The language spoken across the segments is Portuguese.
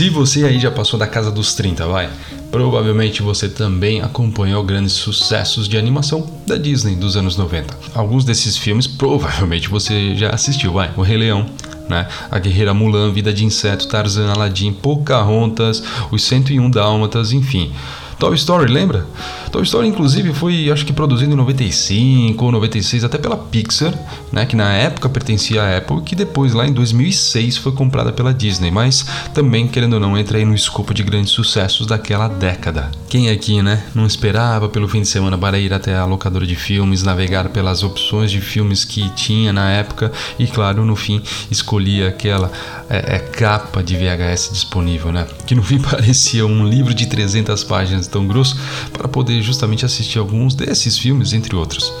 Se você aí já passou da casa dos 30, vai, provavelmente você também acompanhou grandes sucessos de animação da Disney dos anos 90. Alguns desses filmes provavelmente você já assistiu, vai, O Rei Leão, né? A Guerreira Mulan, Vida de Inseto, Tarzan, Aladdin, Pocahontas, Os 101 Dálmatas, enfim. Toy Story, lembra? Toy Story, inclusive, foi acho que produzido em 95 ou 96 até pela Pixar, né, que na época pertencia à Apple, que depois, lá em 2006, foi comprada pela Disney, mas também, querendo ou não, entra aí no escopo de grandes sucessos daquela década. Quem aqui, né, não esperava pelo fim de semana para ir até a locadora de filmes, navegar pelas opções de filmes que tinha na época e, claro, no fim, escolhia aquela é, é, capa de VHS disponível, né, que no fim parecia um livro de 300 páginas tão grosso para poder justamente assistir alguns desses filmes, entre outros.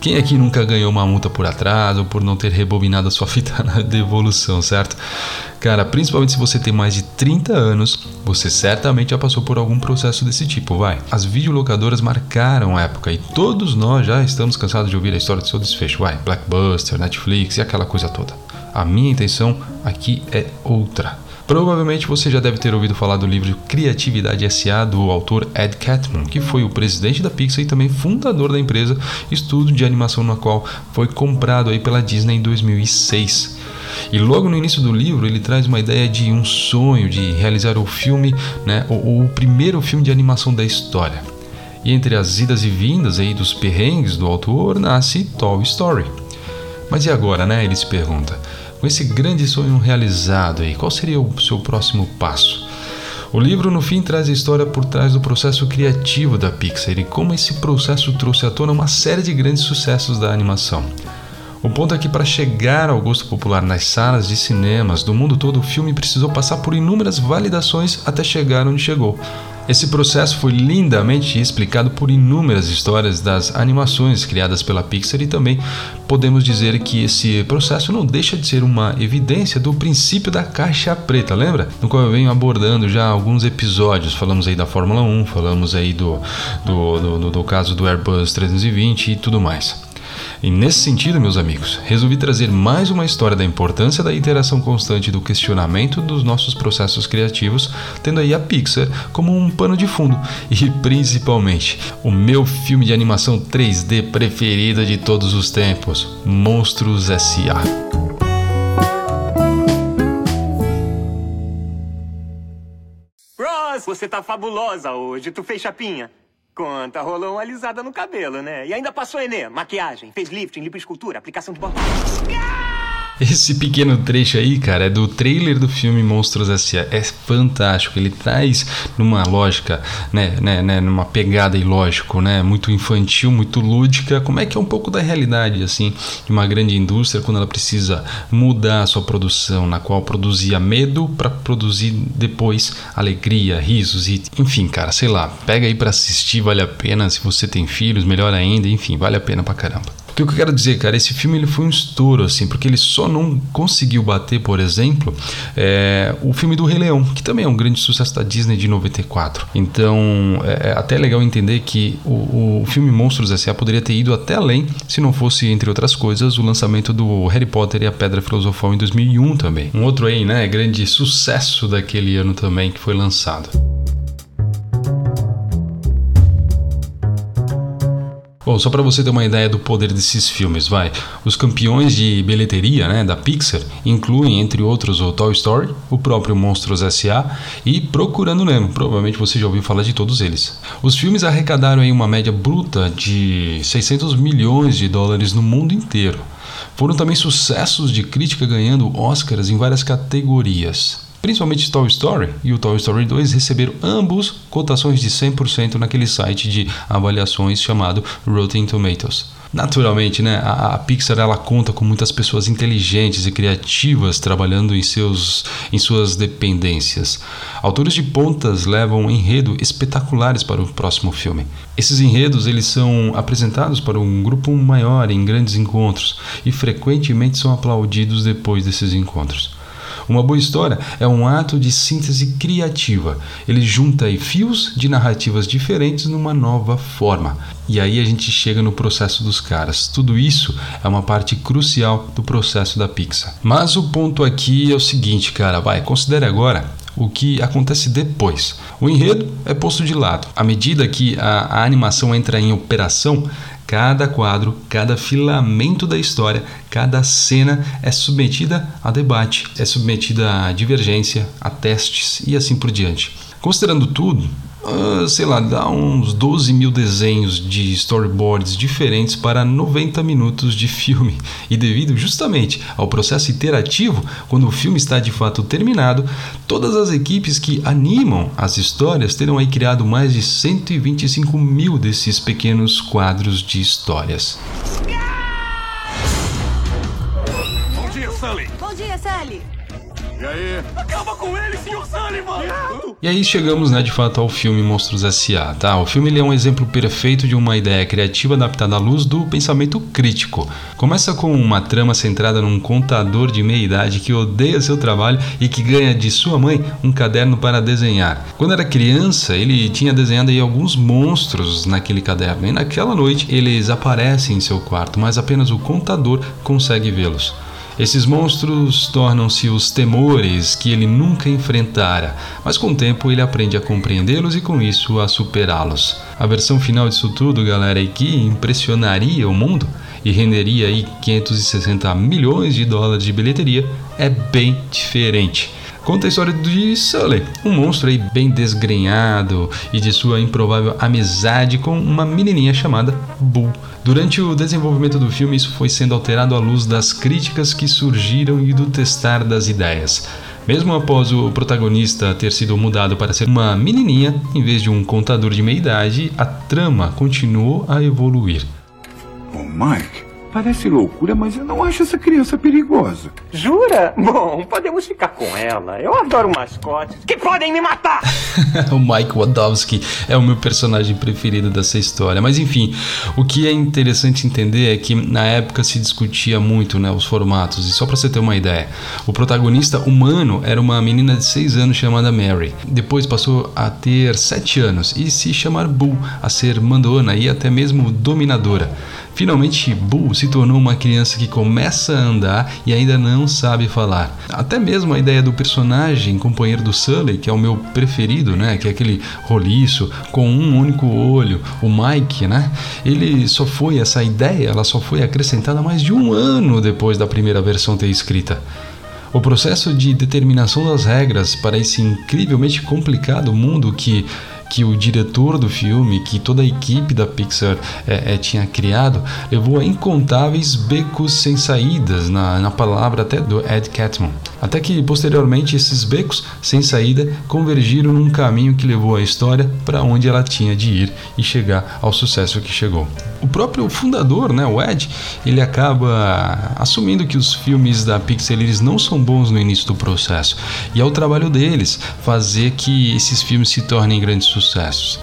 Quem aqui nunca ganhou uma multa por atraso ou por não ter rebobinado a sua fita na devolução, certo? Cara, principalmente se você tem mais de 30 anos, você certamente já passou por algum processo desse tipo, vai. As videolocadoras marcaram a época e todos nós já estamos cansados de ouvir a história do seu desfecho, vai. Blackbuster, Netflix e aquela coisa toda. A minha intenção aqui é outra. Provavelmente você já deve ter ouvido falar do livro Criatividade S.A. do autor Ed Catmull, que foi o presidente da Pixar e também fundador da empresa, estudo de animação na qual foi comprado aí pela Disney em 2006. E logo no início do livro ele traz uma ideia de um sonho de realizar o filme, né, o, o primeiro filme de animação da história. E entre as idas e vindas aí dos perrengues do autor nasce Toy Story. Mas e agora, né? Ele se pergunta. Com esse grande sonho realizado aí, qual seria o seu próximo passo? O livro, no fim, traz a história por trás do processo criativo da Pixar e como esse processo trouxe à tona uma série de grandes sucessos da animação. O ponto é que, para chegar ao gosto popular nas salas de cinemas do mundo todo, o filme precisou passar por inúmeras validações até chegar onde chegou. Esse processo foi lindamente explicado por inúmeras histórias das animações criadas pela Pixar e também podemos dizer que esse processo não deixa de ser uma evidência do princípio da caixa preta, lembra? No qual eu venho abordando já alguns episódios. Falamos aí da Fórmula 1, falamos aí do, do, do, do caso do Airbus 320 e tudo mais. E nesse sentido, meus amigos, resolvi trazer mais uma história da importância da interação constante do questionamento dos nossos processos criativos, tendo aí a Pixar como um pano de fundo e principalmente o meu filme de animação 3D preferido de todos os tempos, Monstros S.A. Você tá fabulosa hoje. Tu fez chapinha? Conta, rolou uma alisada no cabelo, né? E ainda passou Enê, maquiagem, fez lifting, lipoescultura, aplicação de botox. Esse pequeno trecho aí, cara, é do trailer do filme Monstros S.A. É fantástico. Ele traz numa lógica, né, né, né, numa pegada ilógico, né, muito infantil, muito lúdica. Como é que é um pouco da realidade, assim, de uma grande indústria quando ela precisa mudar a sua produção, na qual produzia medo para produzir depois alegria, risos e, enfim, cara, sei lá. Pega aí para assistir, vale a pena. Se você tem filhos, melhor ainda. Enfim, vale a pena pra caramba. O que eu quero dizer, cara, esse filme ele foi um estouro, assim, porque ele só não conseguiu bater, por exemplo, é, o filme do Rei Leão, que também é um grande sucesso da Disney de 94. Então, é, é até legal entender que o, o filme Monstros S.A. poderia ter ido até além, se não fosse, entre outras coisas, o lançamento do Harry Potter e a Pedra Filosofal em 2001 também. Um outro aí, né, grande sucesso daquele ano também que foi lançado. Bom, só para você ter uma ideia do poder desses filmes, vai. Os campeões de bilheteria, né, da Pixar, incluem entre outros o Toy Story, o próprio Monstros S.A. e Procurando Nemo. Provavelmente você já ouviu falar de todos eles. Os filmes arrecadaram aí uma média bruta de 600 milhões de dólares no mundo inteiro. Foram também sucessos de crítica ganhando Oscars em várias categorias. Principalmente Toy Story e o Toy Story 2 receberam ambos cotações de 100% naquele site de avaliações chamado Rotten Tomatoes. Naturalmente, né, a, a, Pixar ela conta com muitas pessoas inteligentes e criativas trabalhando em, seus, em suas dependências. Autores de pontas levam enredo espetaculares para o próximo filme. Esses enredos eles são apresentados para um grupo maior em grandes encontros e frequentemente são aplaudidos depois desses encontros. Uma boa história é um ato de síntese criativa. Ele junta fios de narrativas diferentes numa nova forma. E aí a gente chega no processo dos caras. Tudo isso é uma parte crucial do processo da Pixar. Mas o ponto aqui é o seguinte, cara, vai, considere agora o que acontece depois. O enredo é posto de lado. À medida que a, a animação entra em operação, cada quadro, cada filamento da história, cada cena é submetida a debate, é submetida a divergência, a testes e assim por diante. Considerando tudo, uh, sei lá, dá uns 12 mil desenhos de storyboards diferentes para 90 minutos de filme. E devido justamente ao processo iterativo, quando o filme está de fato terminado, todas as equipes que animam as histórias terão aí criado mais de 125 mil desses pequenos quadros de histórias. Bom dia, Sully! Bom dia, Sally! E aí? Acaba com ele, Sr. Sullivan! E aí chegamos, né, de fato, ao filme Monstros S.A., tá? O filme é um exemplo perfeito de uma ideia criativa adaptada à luz do pensamento crítico. Começa com uma trama centrada num contador de meia-idade que odeia seu trabalho e que ganha de sua mãe um caderno para desenhar. Quando era criança, ele tinha desenhado aí alguns monstros naquele caderno e naquela noite eles aparecem em seu quarto, mas apenas o contador consegue vê-los. Esses monstros tornam-se os temores que ele nunca enfrentara, mas com o tempo ele aprende a compreendê-los e com isso a superá-los. A versão final disso tudo, galera, é que impressionaria o mundo e renderia aí 560 milhões de dólares de bilheteria, é bem diferente. Conta a história de Sully, um monstro aí bem desgrenhado e de sua improvável amizade com uma menininha chamada Boo. Durante o desenvolvimento do filme, isso foi sendo alterado à luz das críticas que surgiram e do testar das ideias. Mesmo após o protagonista ter sido mudado para ser uma menininha em vez de um contador de meia-idade, a trama continuou a evoluir. Ô, Mike, parece loucura, mas eu não acho essa criança perigosa. Jura? Bom, podemos ficar com ela. Eu adoro mascotes que podem me matar! o Mike Wadowski é o meu personagem preferido dessa história. Mas enfim, o que é interessante entender é que na época se discutia muito né, os formatos. E só para você ter uma ideia, o protagonista humano era uma menina de 6 anos chamada Mary. Depois passou a ter 7 anos e se chamar Boo, a ser mandona e até mesmo dominadora. Finalmente, Boo se tornou uma criança que começa a andar e ainda não sabe falar. Até mesmo a ideia do personagem companheiro do Sully, que é o meu preferido, né, que é aquele roliço com um único olho, o Mike, né? Ele só foi essa ideia, ela só foi acrescentada mais de um ano depois da primeira versão ter escrita. O processo de determinação das regras para esse incrivelmente complicado mundo que que o diretor do filme, que toda a equipe da Pixar é, é, tinha criado, levou a incontáveis becos sem saídas, na, na palavra até do Ed Catmull. Até que posteriormente esses becos sem saída convergiram num caminho que levou a história para onde ela tinha de ir e chegar ao sucesso que chegou. O próprio fundador, né, o Ed, ele acaba assumindo que os filmes da Pixar eles não são bons no início do processo e é o trabalho deles fazer que esses filmes se tornem grandes sucessos.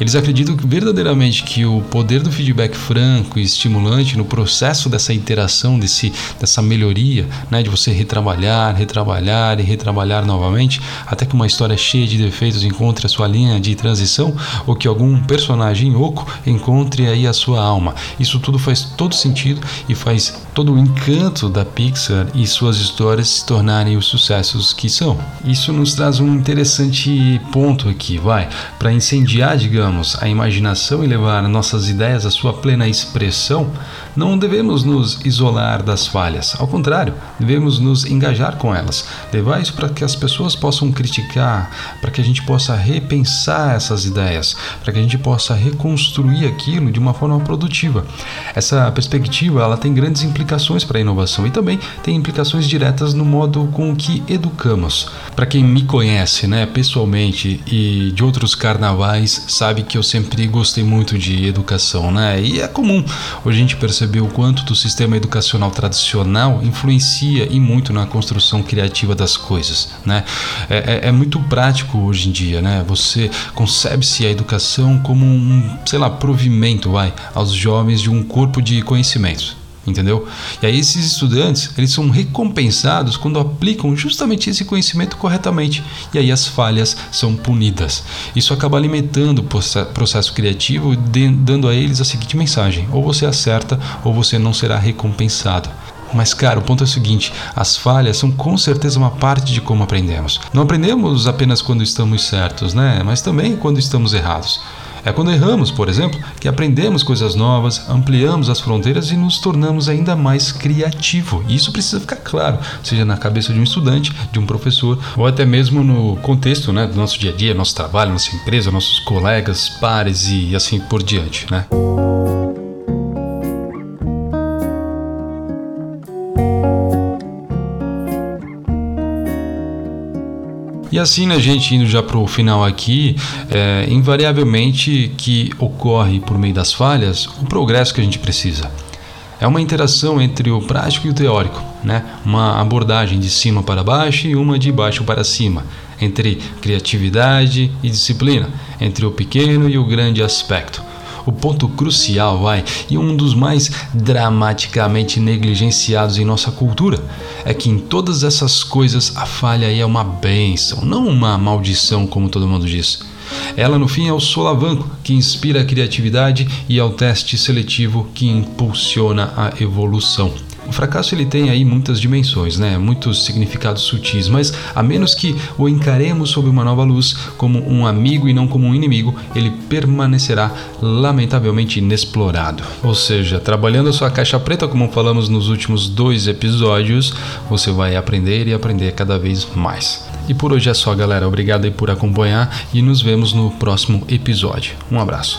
Eles acreditam verdadeiramente que o poder do feedback franco e estimulante no processo dessa interação, desse, dessa melhoria, né, de você retrabalhar, retrabalhar e retrabalhar novamente até que uma história cheia de defeitos encontre a sua linha de transição ou que algum personagem oco encontre aí a sua alma. Isso tudo faz todo sentido e faz todo o encanto da Pixar e suas histórias se tornarem os sucessos que são. Isso nos traz um interessante ponto aqui, vai, para incendiar, digamos, a imaginação e levar nossas ideias à sua plena expressão. Não devemos nos isolar das falhas, ao contrário, devemos nos engajar com elas, levar isso para que as pessoas possam criticar, para que a gente possa repensar essas ideias, para que a gente possa reconstruir aquilo de uma forma produtiva. Essa perspectiva ela tem grandes implicações para a inovação e também tem implicações diretas no modo com que educamos. Para quem me conhece, né, pessoalmente e de outros carnavais, sabe que eu sempre gostei muito de educação, né? E é comum hoje a gente perceber o quanto do sistema educacional tradicional influencia e muito na construção criativa das coisas, né? É, é, é muito prático hoje em dia, né? Você concebe-se a educação como um, sei lá, provimento, vai, aos jovens de um corpo de conhecimentos entendeu? E aí esses estudantes, eles são recompensados quando aplicam justamente esse conhecimento corretamente, e aí as falhas são punidas. Isso acaba alimentando o processo criativo, dando a eles a seguinte mensagem: ou você acerta ou você não será recompensado. Mas, cara, o ponto é o seguinte: as falhas são com certeza uma parte de como aprendemos. Não aprendemos apenas quando estamos certos, né? Mas também quando estamos errados. É quando erramos, por exemplo, que aprendemos coisas novas, ampliamos as fronteiras e nos tornamos ainda mais criativo. E isso precisa ficar claro, seja na cabeça de um estudante, de um professor, ou até mesmo no contexto né, do nosso dia a dia, nosso trabalho, nossa empresa, nossos colegas, pares e assim por diante, né? Assim, né, gente, indo já para o final aqui, é, invariavelmente que ocorre por meio das falhas o progresso que a gente precisa. É uma interação entre o prático e o teórico, né? uma abordagem de cima para baixo e uma de baixo para cima, entre criatividade e disciplina, entre o pequeno e o grande aspecto o ponto crucial, vai, e um dos mais dramaticamente negligenciados em nossa cultura, é que em todas essas coisas a falha é uma benção, não uma maldição, como todo mundo diz. Ela, no fim, é o solavanco que inspira a criatividade e é o teste seletivo que impulsiona a evolução. O fracasso ele tem aí muitas dimensões, né? muitos significados sutis, mas a menos que o encaremos sob uma nova luz, como um amigo e não como um inimigo, ele permanecerá lamentavelmente inexplorado. Ou seja, trabalhando a sua caixa preta, como falamos nos últimos dois episódios, você vai aprender e aprender cada vez mais. E por hoje é só, galera. Obrigado aí por acompanhar e nos vemos no próximo episódio. Um abraço.